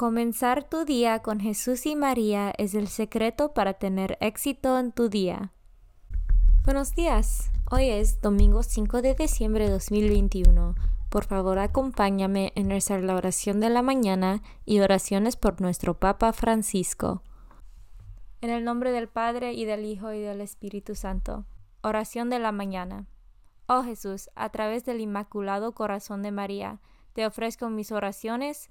Comenzar tu día con Jesús y María es el secreto para tener éxito en tu día. Buenos días. Hoy es domingo 5 de diciembre de 2021. Por favor, acompáñame en nuestra oración de la mañana y oraciones por nuestro Papa Francisco. En el nombre del Padre y del Hijo y del Espíritu Santo. Oración de la mañana. Oh Jesús, a través del Inmaculado Corazón de María, te ofrezco mis oraciones,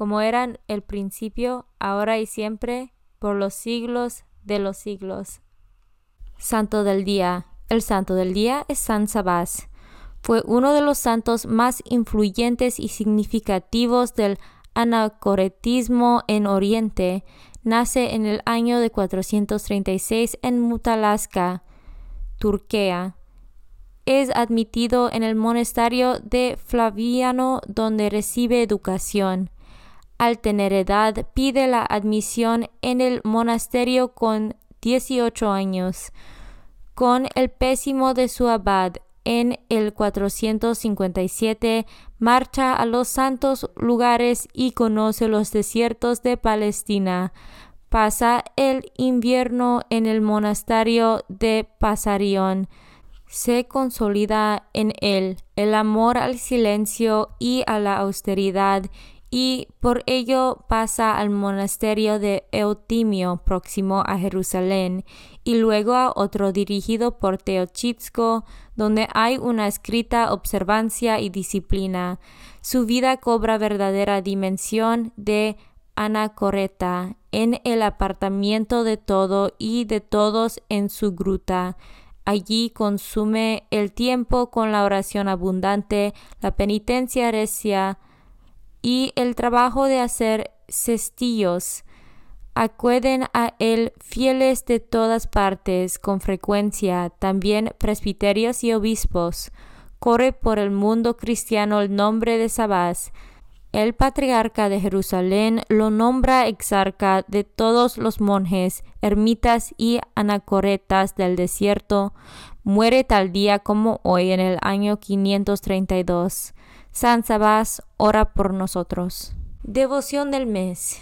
como eran el principio, ahora y siempre, por los siglos de los siglos. Santo del Día. El Santo del Día es San Sabás. Fue uno de los santos más influyentes y significativos del anacoretismo en Oriente. Nace en el año de 436 en Mutalaska, Turquía. Es admitido en el monasterio de Flaviano donde recibe educación al tener edad, pide la admisión en el monasterio con 18 años. Con el pésimo de su abad, en el 457 marcha a los santos lugares y conoce los desiertos de Palestina. Pasa el invierno en el monasterio de Pasarión. Se consolida en él el amor al silencio y a la austeridad y por ello pasa al monasterio de Eutimio próximo a Jerusalén y luego a otro dirigido por Teochitsko donde hay una escrita observancia y disciplina. Su vida cobra verdadera dimensión de anacoreta en el apartamiento de todo y de todos en su gruta. Allí consume el tiempo con la oración abundante, la penitencia recia, y el trabajo de hacer cestillos. Acuden a él fieles de todas partes con frecuencia, también presbiterios y obispos. Corre por el mundo cristiano el nombre de Sabás. El patriarca de Jerusalén lo nombra exarca de todos los monjes, ermitas y anacoretas del desierto. Muere tal día como hoy en el año 532. San Sabás, ora por nosotros. Devoción del mes.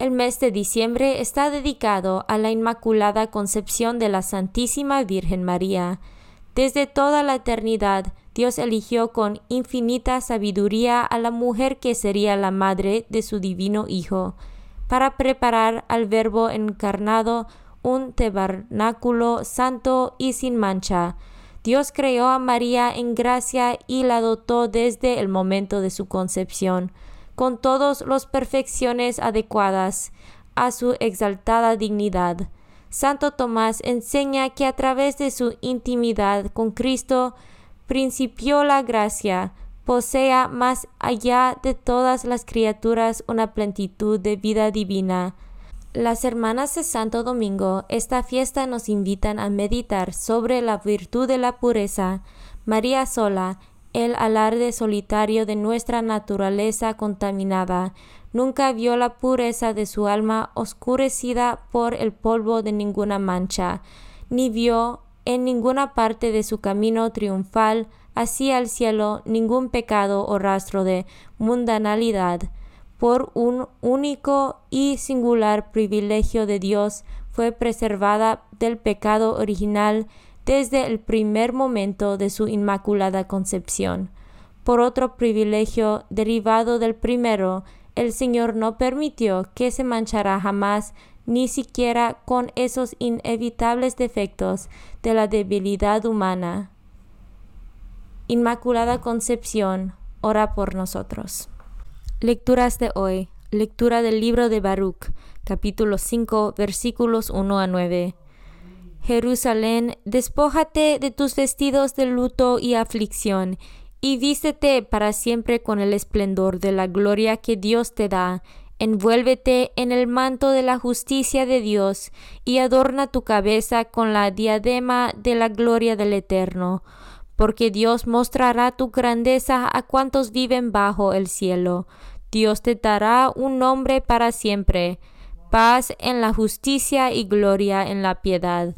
El mes de diciembre está dedicado a la Inmaculada Concepción de la Santísima Virgen María. Desde toda la eternidad, Dios eligió con infinita sabiduría a la mujer que sería la madre de su divino Hijo, para preparar al Verbo encarnado un tabernáculo santo y sin mancha, Dios creó a María en gracia y la dotó desde el momento de su concepción, con todas las perfecciones adecuadas a su exaltada dignidad. Santo Tomás enseña que a través de su intimidad con Cristo principió la gracia, posea más allá de todas las criaturas una plenitud de vida divina. Las hermanas de Santo Domingo, esta fiesta nos invitan a meditar sobre la virtud de la pureza, María sola, el alarde solitario de nuestra naturaleza contaminada, nunca vio la pureza de su alma oscurecida por el polvo de ninguna mancha, ni vio en ninguna parte de su camino triunfal hacia el cielo ningún pecado o rastro de mundanalidad. Por un único y singular privilegio de Dios fue preservada del pecado original desde el primer momento de su inmaculada concepción. Por otro privilegio derivado del primero, el Señor no permitió que se manchara jamás ni siquiera con esos inevitables defectos de la debilidad humana. Inmaculada Concepción, ora por nosotros. Lecturas de hoy. Lectura del libro de Baruch, capítulo 5, versículos 1 a 9. Jerusalén, despójate de tus vestidos de luto y aflicción, y vístete para siempre con el esplendor de la gloria que Dios te da. Envuélvete en el manto de la justicia de Dios y adorna tu cabeza con la diadema de la gloria del Eterno, porque Dios mostrará tu grandeza a cuantos viven bajo el cielo. Dios te dará un nombre para siempre, paz en la justicia y gloria en la piedad.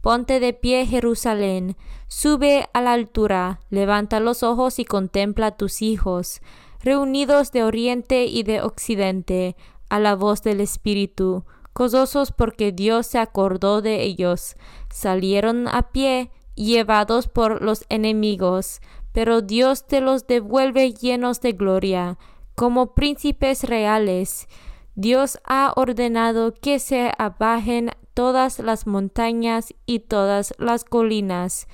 Ponte de pie, Jerusalén, sube a la altura, levanta los ojos y contempla a tus hijos, reunidos de oriente y de occidente, a la voz del Espíritu, gozosos porque Dios se acordó de ellos. Salieron a pie, llevados por los enemigos, pero Dios te los devuelve llenos de gloria, como príncipes reales. Dios ha ordenado que se abajen todas las montañas y todas las colinas,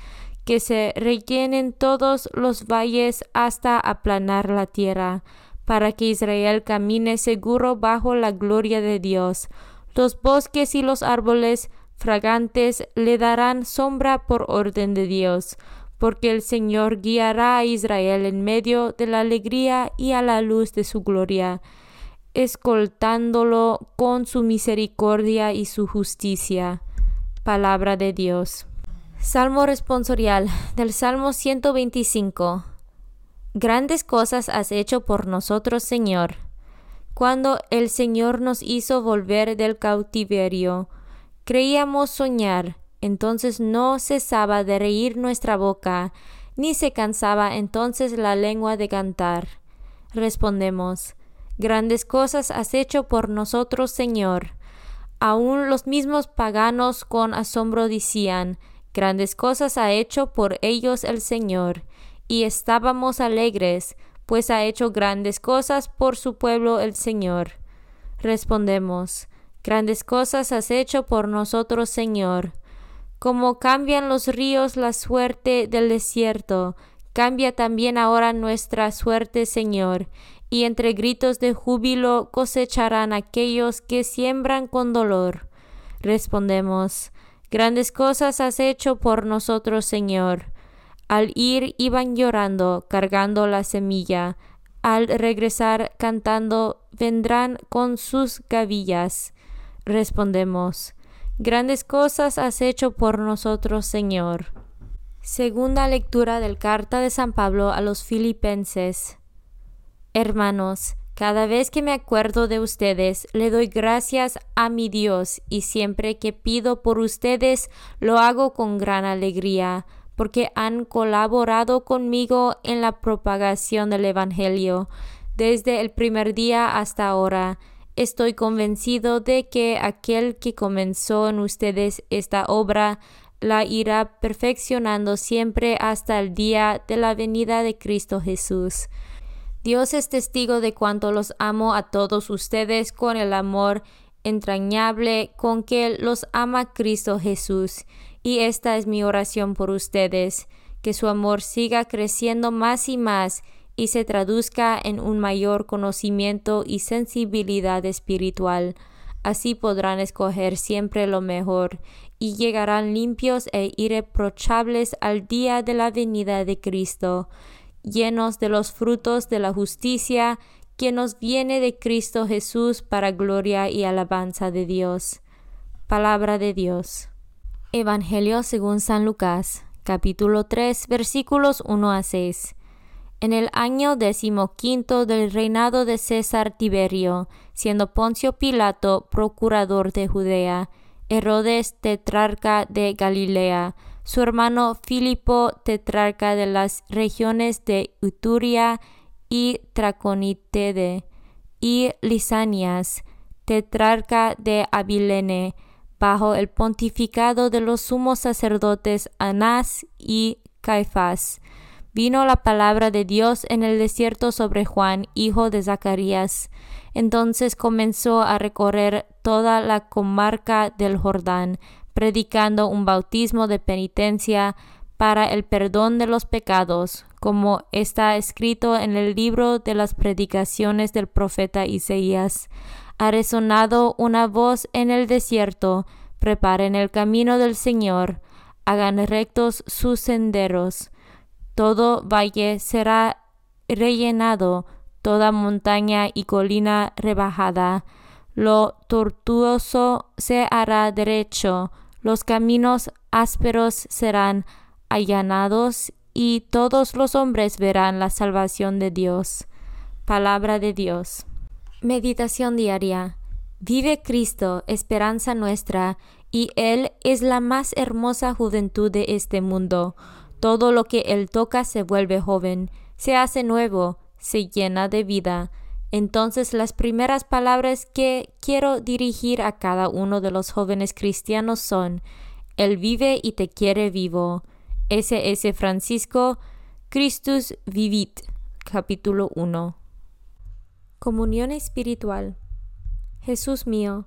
que se rellenen todos los valles hasta aplanar la tierra, para que Israel camine seguro bajo la gloria de Dios. Los bosques y los árboles fragantes le darán sombra por orden de Dios, porque el Señor guiará a Israel en medio de la alegría y a la luz de su gloria escoltándolo con su misericordia y su justicia. Palabra de Dios. Salmo responsorial del Salmo 125. Grandes cosas has hecho por nosotros, Señor. Cuando el Señor nos hizo volver del cautiverio, creíamos soñar, entonces no cesaba de reír nuestra boca, ni se cansaba entonces la lengua de cantar. Respondemos, Grandes cosas has hecho por nosotros, Señor. Aún los mismos paganos con asombro decían, Grandes cosas ha hecho por ellos el Señor. Y estábamos alegres, pues ha hecho grandes cosas por su pueblo el Señor. Respondemos, Grandes cosas has hecho por nosotros, Señor. Como cambian los ríos la suerte del desierto, cambia también ahora nuestra suerte, Señor, y entre gritos de júbilo cosecharán aquellos que siembran con dolor. Respondemos, Grandes cosas has hecho por nosotros, Señor. Al ir iban llorando, cargando la semilla. Al regresar cantando, vendrán con sus gavillas. Respondemos, Grandes cosas has hecho por nosotros, Señor. Segunda lectura del carta de San Pablo a los Filipenses. Hermanos, cada vez que me acuerdo de ustedes, le doy gracias a mi Dios y siempre que pido por ustedes, lo hago con gran alegría, porque han colaborado conmigo en la propagación del Evangelio desde el primer día hasta ahora. Estoy convencido de que aquel que comenzó en ustedes esta obra la irá perfeccionando siempre hasta el día de la venida de Cristo Jesús. Dios es testigo de cuánto los amo a todos ustedes con el amor entrañable con que los ama Cristo Jesús. Y esta es mi oración por ustedes, que su amor siga creciendo más y más y se traduzca en un mayor conocimiento y sensibilidad espiritual, Así podrán escoger siempre lo mejor y llegarán limpios e irreprochables al día de la venida de Cristo, llenos de los frutos de la justicia que nos viene de Cristo Jesús para gloria y alabanza de Dios. Palabra de Dios. Evangelio según San Lucas, capítulo 3, versículos 1 a 6. En el año decimoquinto del reinado de César Tiberio, siendo Poncio Pilato procurador de Judea, Herodes tetrarca de Galilea, su hermano Filipo tetrarca de las regiones de Uturia y Traconitede, y Lisanias, tetrarca de Abilene, bajo el pontificado de los sumos sacerdotes Anás y Caifás vino la palabra de Dios en el desierto sobre Juan, hijo de Zacarías. Entonces comenzó a recorrer toda la comarca del Jordán, predicando un bautismo de penitencia para el perdón de los pecados, como está escrito en el libro de las predicaciones del profeta Isaías. Ha resonado una voz en el desierto, preparen el camino del Señor, hagan rectos sus senderos todo valle será rellenado, toda montaña y colina rebajada. Lo tortuoso se hará derecho, los caminos ásperos serán allanados, y todos los hombres verán la salvación de Dios. Palabra de Dios. Meditación diaria. Vive Cristo, esperanza nuestra, y Él es la más hermosa juventud de este mundo. Todo lo que él toca se vuelve joven, se hace nuevo, se llena de vida. Entonces las primeras palabras que quiero dirigir a cada uno de los jóvenes cristianos son Él vive y te quiere vivo. S.S. Francisco, Christus Vivit, capítulo 1. Comunión espiritual. Jesús mío,